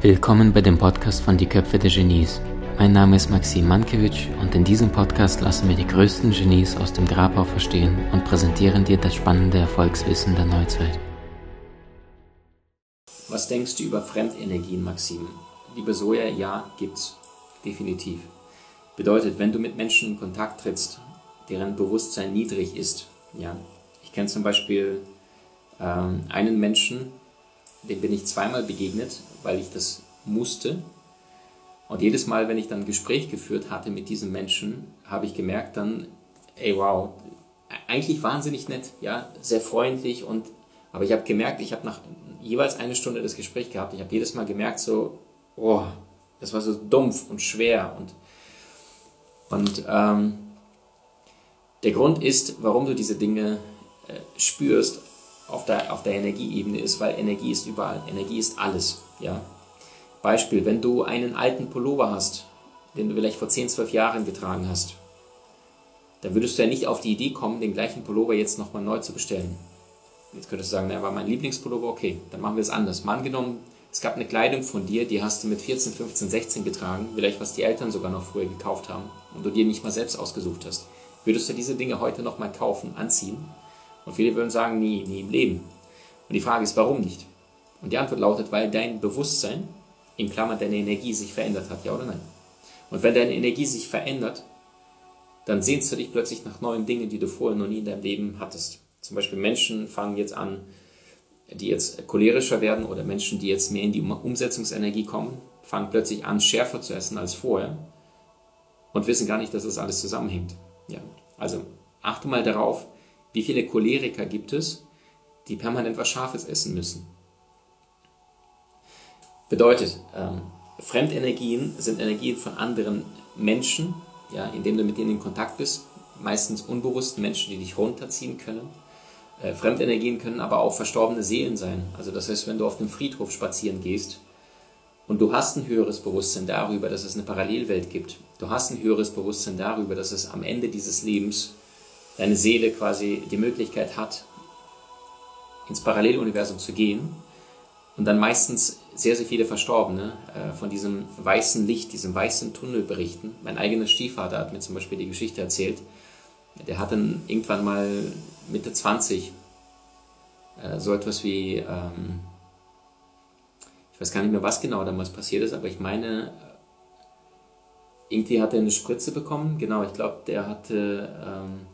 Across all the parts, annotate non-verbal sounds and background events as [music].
Willkommen bei dem Podcast von Die Köpfe der Genies. Mein Name ist Maxim Mankewitsch und in diesem Podcast lassen wir die größten Genies aus dem Grabau verstehen und präsentieren dir das spannende Erfolgswissen der Neuzeit. Was denkst du über Fremdenergien, Maxim? Liebe Soja, ja, gibt's. Definitiv. Bedeutet, wenn du mit Menschen in Kontakt trittst, deren Bewusstsein niedrig ist, ja. Ich kenne zum Beispiel ähm, einen Menschen, dem bin ich zweimal begegnet, weil ich das musste. Und jedes Mal, wenn ich dann ein Gespräch geführt hatte mit diesem Menschen, habe ich gemerkt dann, ey wow, eigentlich wahnsinnig nett, ja, sehr freundlich und aber ich habe gemerkt, ich habe nach jeweils eine Stunde das Gespräch gehabt, ich habe jedes Mal gemerkt so, oh, das war so dumpf und schwer und und ähm, der Grund ist, warum du diese Dinge äh, spürst, auf der, auf der Energieebene ist, weil Energie ist überall. Energie ist alles. Ja? Beispiel, wenn du einen alten Pullover hast, den du vielleicht vor 10, 12 Jahren getragen hast, dann würdest du ja nicht auf die Idee kommen, den gleichen Pullover jetzt nochmal neu zu bestellen. Jetzt könntest du sagen, der war mein Lieblingspullover, okay, dann machen wir es anders. Mal angenommen, es gab eine Kleidung von dir, die hast du mit 14, 15, 16 getragen, vielleicht was die Eltern sogar noch früher gekauft haben und du dir nicht mal selbst ausgesucht hast. Würdest du diese Dinge heute nochmal kaufen, anziehen und viele würden sagen, nie, nie im Leben. Und die Frage ist, warum nicht? Und die Antwort lautet, weil dein Bewusstsein, in Klammern deine Energie, sich verändert hat, ja oder nein? Und wenn deine Energie sich verändert, dann sehnst du dich plötzlich nach neuen Dingen, die du vorher noch nie in deinem Leben hattest. Zum Beispiel Menschen fangen jetzt an, die jetzt cholerischer werden oder Menschen, die jetzt mehr in die Umsetzungsenergie kommen, fangen plötzlich an, schärfer zu essen als vorher und wissen gar nicht, dass das alles zusammenhängt. Ja, also achte mal darauf, wie viele Choleriker gibt es, die permanent was Scharfes essen müssen? Bedeutet, ähm, Fremdenergien sind Energien von anderen Menschen, ja, indem du mit denen in Kontakt bist, meistens unbewussten Menschen, die dich runterziehen können. Äh, Fremdenergien können aber auch verstorbene Seelen sein. Also das heißt, wenn du auf dem Friedhof spazieren gehst und du hast ein höheres Bewusstsein darüber, dass es eine Parallelwelt gibt, du hast ein höheres Bewusstsein darüber, dass es am Ende dieses Lebens deine Seele quasi die Möglichkeit hat, ins Paralleluniversum zu gehen und dann meistens sehr, sehr viele Verstorbene äh, von diesem weißen Licht, diesem weißen Tunnel berichten. Mein eigener Stiefvater hat mir zum Beispiel die Geschichte erzählt. Der hat dann irgendwann mal Mitte 20 äh, so etwas wie, ähm, weiß gar nicht mehr, was genau damals passiert ist, aber ich meine, irgendwie hat er eine Spritze bekommen. Genau, ich glaube, der hatte ähm,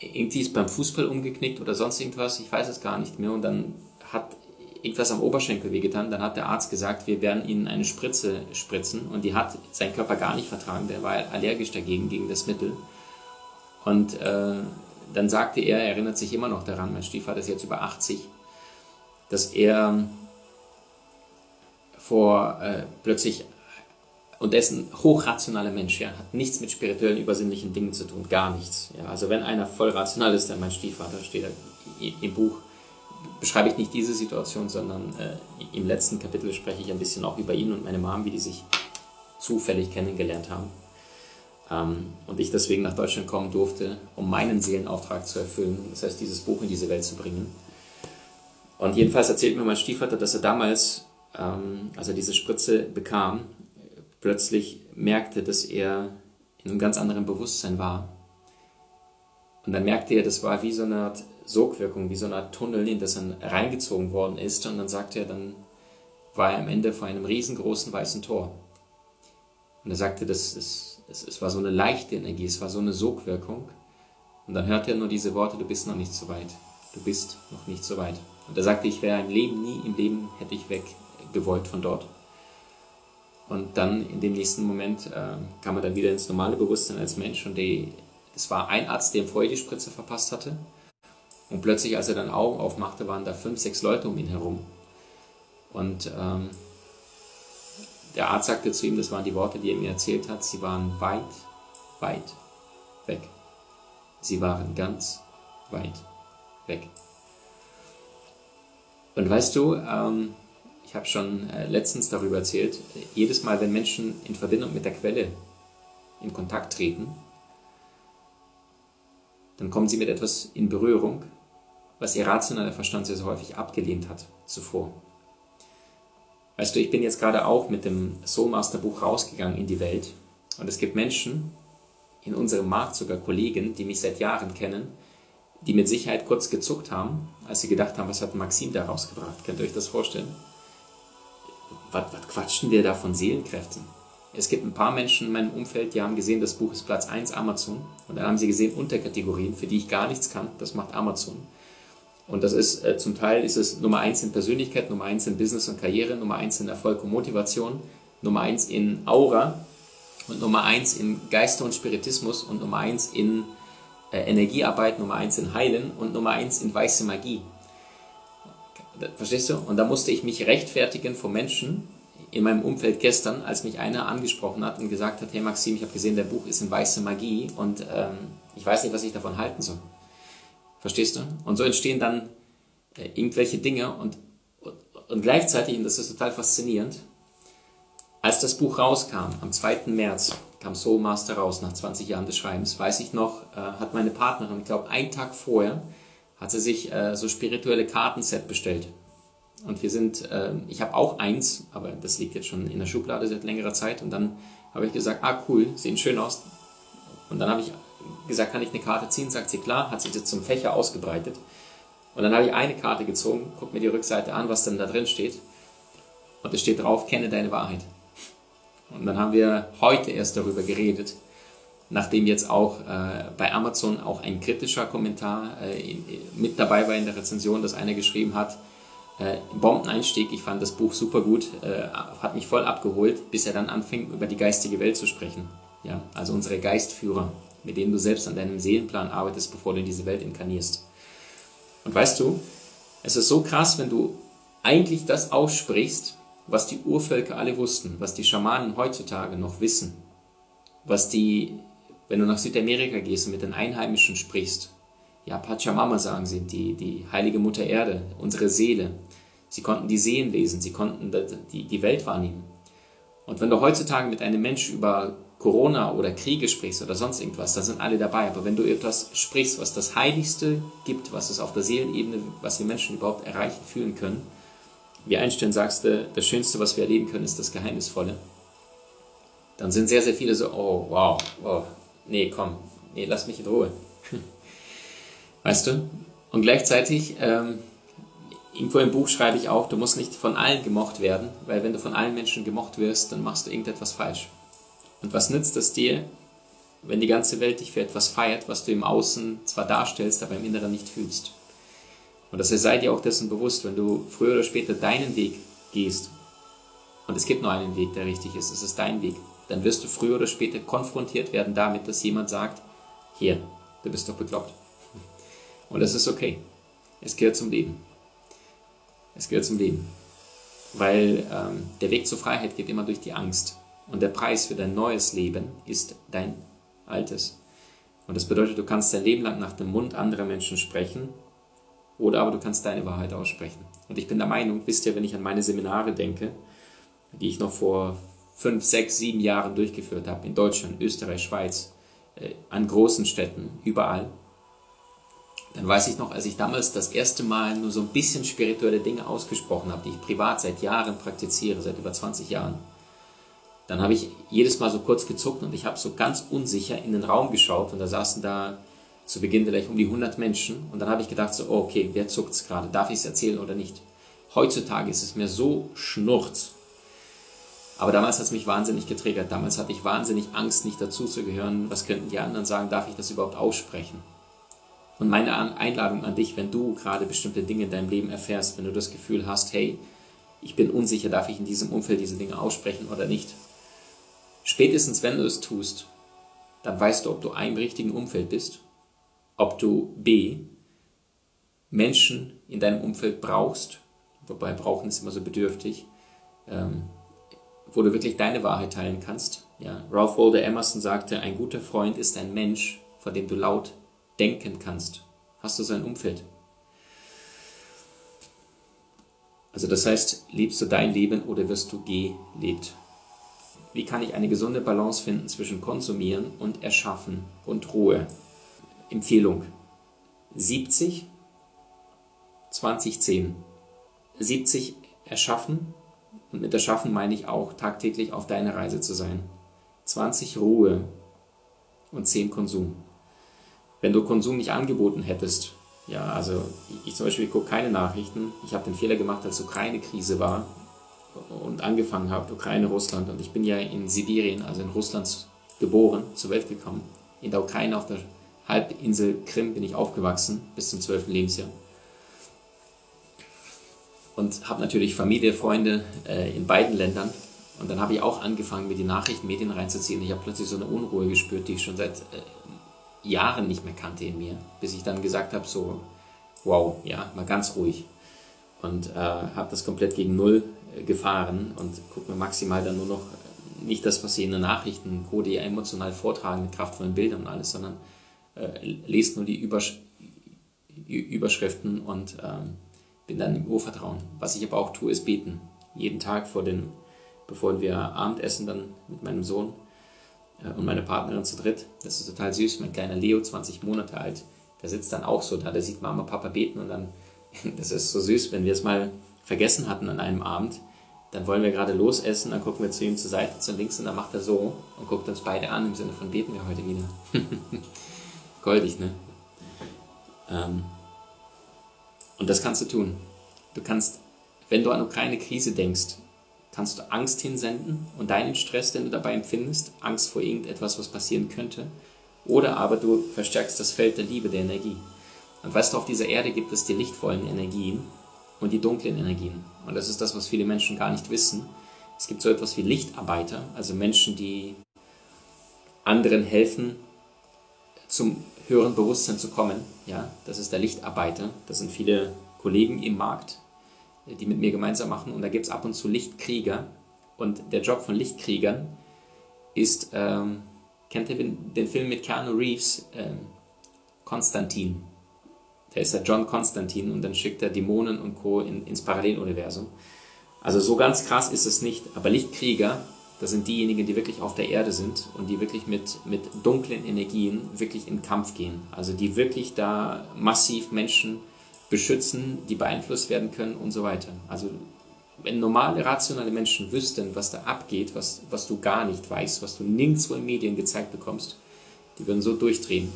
irgendwie ist beim Fußball umgeknickt oder sonst irgendwas, ich weiß es gar nicht mehr. Und dann hat irgendwas am Oberschenkel wehgetan. Dann hat der Arzt gesagt, wir werden Ihnen eine Spritze spritzen. Und die hat sein Körper gar nicht vertragen. Der war allergisch dagegen, gegen das Mittel. Und äh, dann sagte er, er erinnert sich immer noch daran, mein Stiefvater ist jetzt über 80, dass er vor äh, plötzlich und er ist ein hochrationaler Mensch, ja, hat nichts mit spirituellen, übersinnlichen Dingen zu tun, gar nichts. Ja. Also wenn einer voll rational ist, dann mein Stiefvater steht im Buch, beschreibe ich nicht diese Situation, sondern äh, im letzten Kapitel spreche ich ein bisschen auch über ihn und meine Mom, wie die sich zufällig kennengelernt haben. Ähm, und ich deswegen nach Deutschland kommen durfte, um meinen Seelenauftrag zu erfüllen, das heißt, dieses Buch in diese Welt zu bringen. Und jedenfalls erzählt mir mein Stiefvater, dass er damals, ähm, als er diese Spritze bekam, plötzlich merkte, dass er in einem ganz anderen Bewusstsein war. Und dann merkte er, das war wie so eine Art Sogwirkung, wie so eine Art Tunnel, in das er reingezogen worden ist. Und dann sagte er, dann war er am Ende vor einem riesengroßen weißen Tor. Und er sagte, das, das, das, es war so eine leichte Energie, es war so eine Sogwirkung. Und dann hörte er nur diese Worte, du bist noch nicht so weit. Du bist noch nicht so weit. Und er sagte, ich wäre im Leben, nie im Leben hätte ich weg gewollt von dort. Und dann in dem nächsten Moment äh, kam er dann wieder ins normale Bewusstsein als Mensch und es war ein Arzt, der ihm vorher die Spritze verpasst hatte. Und plötzlich, als er dann Augen aufmachte, waren da fünf, sechs Leute um ihn herum. Und ähm, der Arzt sagte zu ihm, das waren die Worte, die er mir erzählt hat, sie waren weit, weit weg. Sie waren ganz weit weg. Und weißt du, ähm, ich habe schon äh, letztens darüber erzählt, jedes Mal, wenn Menschen in Verbindung mit der Quelle in Kontakt treten, dann kommen sie mit etwas in Berührung, was ihr rationaler Verstand sehr, sehr häufig abgelehnt hat zuvor. Weißt du, ich bin jetzt gerade auch mit dem Soulmaster Buch rausgegangen in die Welt und es gibt Menschen in unserem Markt, sogar Kollegen, die mich seit Jahren kennen, die mit Sicherheit kurz gezuckt haben, als sie gedacht haben, was hat Maxim da rausgebracht? Könnt ihr euch das vorstellen? Was, was quatschen wir da von Seelenkräften? Es gibt ein paar Menschen in meinem Umfeld, die haben gesehen, das Buch ist Platz 1 Amazon. Und dann haben sie gesehen Unterkategorien, für die ich gar nichts kann. Das macht Amazon. Und das ist äh, zum Teil ist es Nummer 1 in Persönlichkeit, Nummer 1 in Business und Karriere, Nummer 1 in Erfolg und Motivation, Nummer 1 in Aura und Nummer 1 in Geister und Spiritismus und Nummer 1 in äh, Energiearbeit, Nummer 1 in Heilen und Nummer 1 in weiße Magie. Verstehst du? Und da musste ich mich rechtfertigen vor Menschen in meinem Umfeld gestern, als mich einer angesprochen hat und gesagt hat, hey Maxim, ich habe gesehen, dein Buch ist in weiße Magie und ähm, ich weiß nicht, was ich davon halten soll. Verstehst du? Und so entstehen dann äh, irgendwelche Dinge und, und, und gleichzeitig, und das ist total faszinierend, als das Buch rauskam, am 2. März, kam Soul Master raus, nach 20 Jahren des Schreibens, weiß ich noch, äh, hat meine Partnerin, ich glaube, einen Tag vorher, hat sie sich äh, so spirituelle Kartenset bestellt. Und wir sind, äh, ich habe auch eins, aber das liegt jetzt schon in der Schublade seit längerer Zeit. Und dann habe ich gesagt, ah cool, sehen schön aus. Und dann habe ich gesagt, kann ich eine Karte ziehen? Sagt sie, klar, hat sie jetzt zum Fächer ausgebreitet. Und dann habe ich eine Karte gezogen, guck mir die Rückseite an, was denn da drin steht. Und es steht drauf, kenne deine Wahrheit. Und dann haben wir heute erst darüber geredet, nachdem jetzt auch äh, bei Amazon auch ein kritischer Kommentar äh, in, mit dabei war in der Rezension, dass einer geschrieben hat, äh, Bombeneinstieg, ich fand das Buch super gut, äh, hat mich voll abgeholt, bis er dann anfing, über die geistige Welt zu sprechen. Ja, also unsere Geistführer, mit denen du selbst an deinem Seelenplan arbeitest, bevor du in diese Welt inkarnierst. Und weißt du, es ist so krass, wenn du eigentlich das aussprichst, was die Urvölker alle wussten, was die Schamanen heutzutage noch wissen, was die, wenn du nach Südamerika gehst und mit den Einheimischen sprichst, ja, Pachamama sagen sie, die, die heilige Mutter Erde, unsere Seele. Sie konnten die Seen lesen, sie konnten die, die Welt wahrnehmen. Und wenn du heutzutage mit einem Menschen über Corona oder Kriege sprichst oder sonst irgendwas, da sind alle dabei. Aber wenn du etwas sprichst, was das Heiligste gibt, was es auf der Seelenebene, was wir Menschen überhaupt erreichen, fühlen können, wie Einstein sagst, das Schönste, was wir erleben können, ist das Geheimnisvolle. Dann sind sehr, sehr viele so, oh, wow, oh, nee, komm, nee, lass mich in Ruhe. [laughs] weißt du? Und gleichzeitig, ähm, irgendwo im Buch schreibe ich auch, du musst nicht von allen gemocht werden, weil wenn du von allen Menschen gemocht wirst, dann machst du irgendetwas falsch. Und was nützt es dir, wenn die ganze Welt dich für etwas feiert, was du im Außen zwar darstellst, aber im Inneren nicht fühlst? Und das sei dir auch dessen bewusst, wenn du früher oder später deinen Weg gehst, und es gibt nur einen Weg, der richtig ist, es ist dein Weg, dann wirst du früher oder später konfrontiert werden damit, dass jemand sagt, hier, du bist doch bekloppt. [laughs] Und das ist okay. Es gehört zum Leben. Es gehört zum Leben. Weil ähm, der Weg zur Freiheit geht immer durch die Angst. Und der Preis für dein neues Leben ist dein altes. Und das bedeutet, du kannst dein Leben lang nach dem Mund anderer Menschen sprechen oder aber du kannst deine Wahrheit aussprechen. Und ich bin der Meinung, wisst ihr, wenn ich an meine Seminare denke, die ich noch vor fünf, sechs, sieben Jahren durchgeführt habe, in Deutschland, Österreich, Schweiz, äh, an großen Städten, überall, dann weiß ich noch, als ich damals das erste Mal nur so ein bisschen spirituelle Dinge ausgesprochen habe, die ich privat seit Jahren praktiziere, seit über 20 Jahren, dann habe ich jedes Mal so kurz gezuckt und ich habe so ganz unsicher in den Raum geschaut und da saßen da zu Beginn vielleicht um die 100 Menschen. Und dann habe ich gedacht, so, oh, okay, wer zuckt es gerade? Darf ich es erzählen oder nicht? Heutzutage ist es mir so schnurz. Aber damals hat es mich wahnsinnig getriggert. Damals hatte ich wahnsinnig Angst, nicht dazu zu gehören. Was könnten die anderen sagen? Darf ich das überhaupt aussprechen? Und meine Einladung an dich, wenn du gerade bestimmte Dinge in deinem Leben erfährst, wenn du das Gefühl hast, hey, ich bin unsicher, darf ich in diesem Umfeld diese Dinge aussprechen oder nicht? Spätestens wenn du es tust, dann weißt du, ob du im richtigen Umfeld bist ob du B, Menschen in deinem Umfeld brauchst, wobei brauchen ist immer so bedürftig, ähm, wo du wirklich deine Wahrheit teilen kannst. Ja, Ralph Waldo Emerson sagte, ein guter Freund ist ein Mensch, vor dem du laut denken kannst. Hast du sein Umfeld? Also das heißt, liebst du dein Leben oder wirst du gelebt? Wie kann ich eine gesunde Balance finden zwischen Konsumieren und Erschaffen und Ruhe? Empfehlung. 70, 20, 10. 70 erschaffen und mit erschaffen meine ich auch tagtäglich auf deiner Reise zu sein. 20 Ruhe und 10 Konsum. Wenn du Konsum nicht angeboten hättest, ja, also ich zum Beispiel gucke keine Nachrichten. Ich habe den Fehler gemacht, als Ukraine-Krise war und angefangen habe, Ukraine, Russland. Und ich bin ja in Sibirien, also in Russland geboren, zur Welt gekommen. In der Ukraine auf der Halbinsel Krim bin ich aufgewachsen bis zum 12. Lebensjahr. Und habe natürlich Familie, Freunde äh, in beiden Ländern. Und dann habe ich auch angefangen, mir die Nachrichtenmedien reinzuziehen. Ich habe plötzlich so eine Unruhe gespürt, die ich schon seit äh, Jahren nicht mehr kannte in mir. Bis ich dann gesagt habe, so, wow, ja, mal ganz ruhig. Und äh, habe das komplett gegen Null äh, gefahren und gucke mir maximal dann nur noch nicht das, was sie in den Nachrichten Code ja emotional vortragen mit kraftvollen Bildern und alles, sondern äh, lest nur die Übersch Überschriften und ähm, bin dann im Urvertrauen. Was ich aber auch tue, ist beten. Jeden Tag vor den, bevor wir Abendessen dann mit meinem Sohn äh, und meiner Partnerin zu dritt. Das ist total süß. Mein kleiner Leo, 20 Monate alt, der sitzt dann auch so da. Der sieht Mama, Papa beten und dann, [laughs] das ist so süß, wenn wir es mal vergessen hatten an einem Abend, dann wollen wir gerade losessen, dann gucken wir zu ihm zur Seite, zu links und dann macht er so und guckt uns beide an im Sinne von beten wir heute wieder. [laughs] Goldig, ne? Ähm, und das kannst du tun. Du kannst, wenn du an Ukraine-Krise denkst, kannst du Angst hinsenden und deinen Stress, den du dabei empfindest, Angst vor irgendetwas, was passieren könnte, oder aber du verstärkst das Feld der Liebe, der Energie. Und weißt du, auf dieser Erde gibt es die lichtvollen Energien und die dunklen Energien. Und das ist das, was viele Menschen gar nicht wissen. Es gibt so etwas wie Lichtarbeiter, also Menschen, die anderen helfen, zum höheren Bewusstsein zu kommen. Ja, das ist der Lichtarbeiter. Das sind viele Kollegen im Markt, die mit mir gemeinsam machen. Und da gibt es ab und zu Lichtkrieger. Und der Job von Lichtkriegern ist, ähm, kennt ihr den, den, Film mit Keanu Reeves, ähm, Konstantin? Der ist der John Konstantin und dann schickt er Dämonen und Co. In, ins Paralleluniversum. Also so ganz krass ist es nicht, aber Lichtkrieger das sind diejenigen, die wirklich auf der Erde sind und die wirklich mit, mit dunklen Energien wirklich in Kampf gehen. Also die wirklich da massiv Menschen beschützen, die beeinflusst werden können und so weiter. Also wenn normale, rationale Menschen wüssten, was da abgeht, was, was du gar nicht weißt, was du nirgendwo in Medien gezeigt bekommst, die würden so durchdrehen.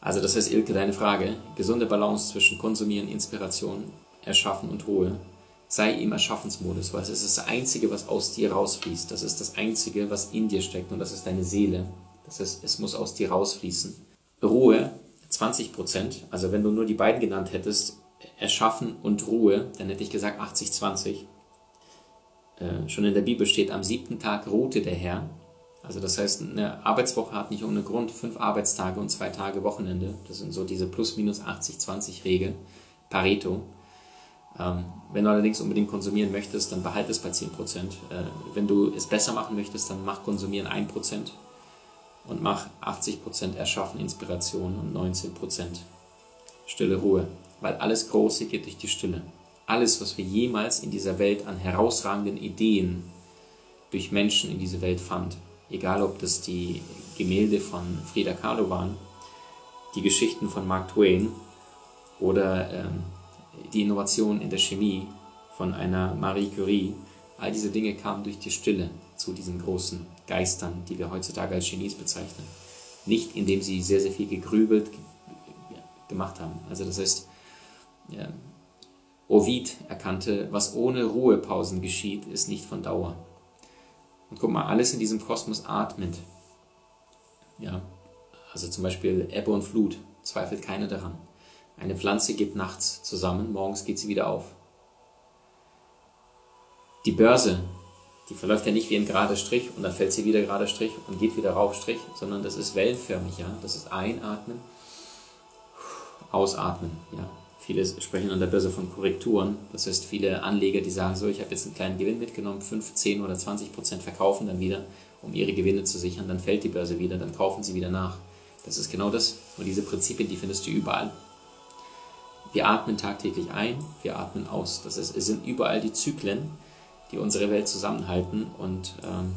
Also das heißt, Ilke, deine Frage, gesunde Balance zwischen Konsumieren, Inspiration, Erschaffen und Ruhe sei im Erschaffensmodus, weil es ist das Einzige, was aus dir rausfließt. Das ist das Einzige, was in dir steckt und das ist deine Seele. Das heißt, es muss aus dir rausfließen. Ruhe, 20 Prozent. Also wenn du nur die beiden genannt hättest, Erschaffen und Ruhe, dann hätte ich gesagt 80-20. Äh, schon in der Bibel steht, am siebten Tag ruhte der Herr. Also das heißt, eine Arbeitswoche hat nicht ohne Grund fünf Arbeitstage und zwei Tage Wochenende. Das sind so diese plus minus 80-20 Regel. Pareto. Ähm, wenn du allerdings unbedingt konsumieren möchtest, dann behalte es bei 10%. Äh, wenn du es besser machen möchtest, dann mach Konsumieren 1% und mach 80% Erschaffen, Inspiration und 19% Stille Ruhe. Weil alles Große geht durch die Stille. Alles, was wir jemals in dieser Welt an herausragenden Ideen durch Menschen in diese Welt fand, egal ob das die Gemälde von Frida Kahlo waren, die Geschichten von Mark Twain oder ähm, die Innovation in der Chemie von einer Marie Curie, all diese Dinge kamen durch die Stille zu diesen großen Geistern, die wir heutzutage als Genies bezeichnen. Nicht indem sie sehr, sehr viel gegrübelt gemacht haben. Also das heißt, ja, Ovid erkannte, was ohne Ruhepausen geschieht, ist nicht von Dauer. Und guck mal, alles in diesem Kosmos atmet. Ja, also zum Beispiel Ebbe und Flut, zweifelt keiner daran. Eine Pflanze geht nachts zusammen, morgens geht sie wieder auf. Die Börse, die verläuft ja nicht wie ein gerader Strich und dann fällt sie wieder gerader Strich und geht wieder rauf Strich, sondern das ist wellenförmig, ja. Das ist einatmen, ausatmen, ja. Viele sprechen an der Börse von Korrekturen. Das heißt, viele Anleger, die sagen so, ich habe jetzt einen kleinen Gewinn mitgenommen, 5, 10 oder 20 Prozent verkaufen dann wieder, um ihre Gewinne zu sichern, dann fällt die Börse wieder, dann kaufen sie wieder nach. Das ist genau das. Und diese Prinzipien, die findest du überall. Wir atmen tagtäglich ein, wir atmen aus. Das heißt, es sind überall die Zyklen, die unsere Welt zusammenhalten. Und ähm,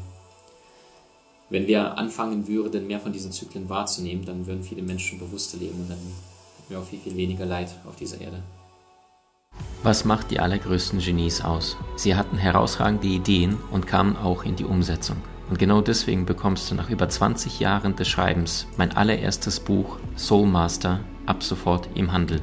wenn wir anfangen würden, mehr von diesen Zyklen wahrzunehmen, dann würden viele Menschen bewusster leben und dann hätten wir auch viel, viel weniger Leid auf dieser Erde. Was macht die allergrößten Genies aus? Sie hatten herausragende Ideen und kamen auch in die Umsetzung. Und genau deswegen bekommst du nach über 20 Jahren des Schreibens mein allererstes Buch Soul Master ab sofort im Handel.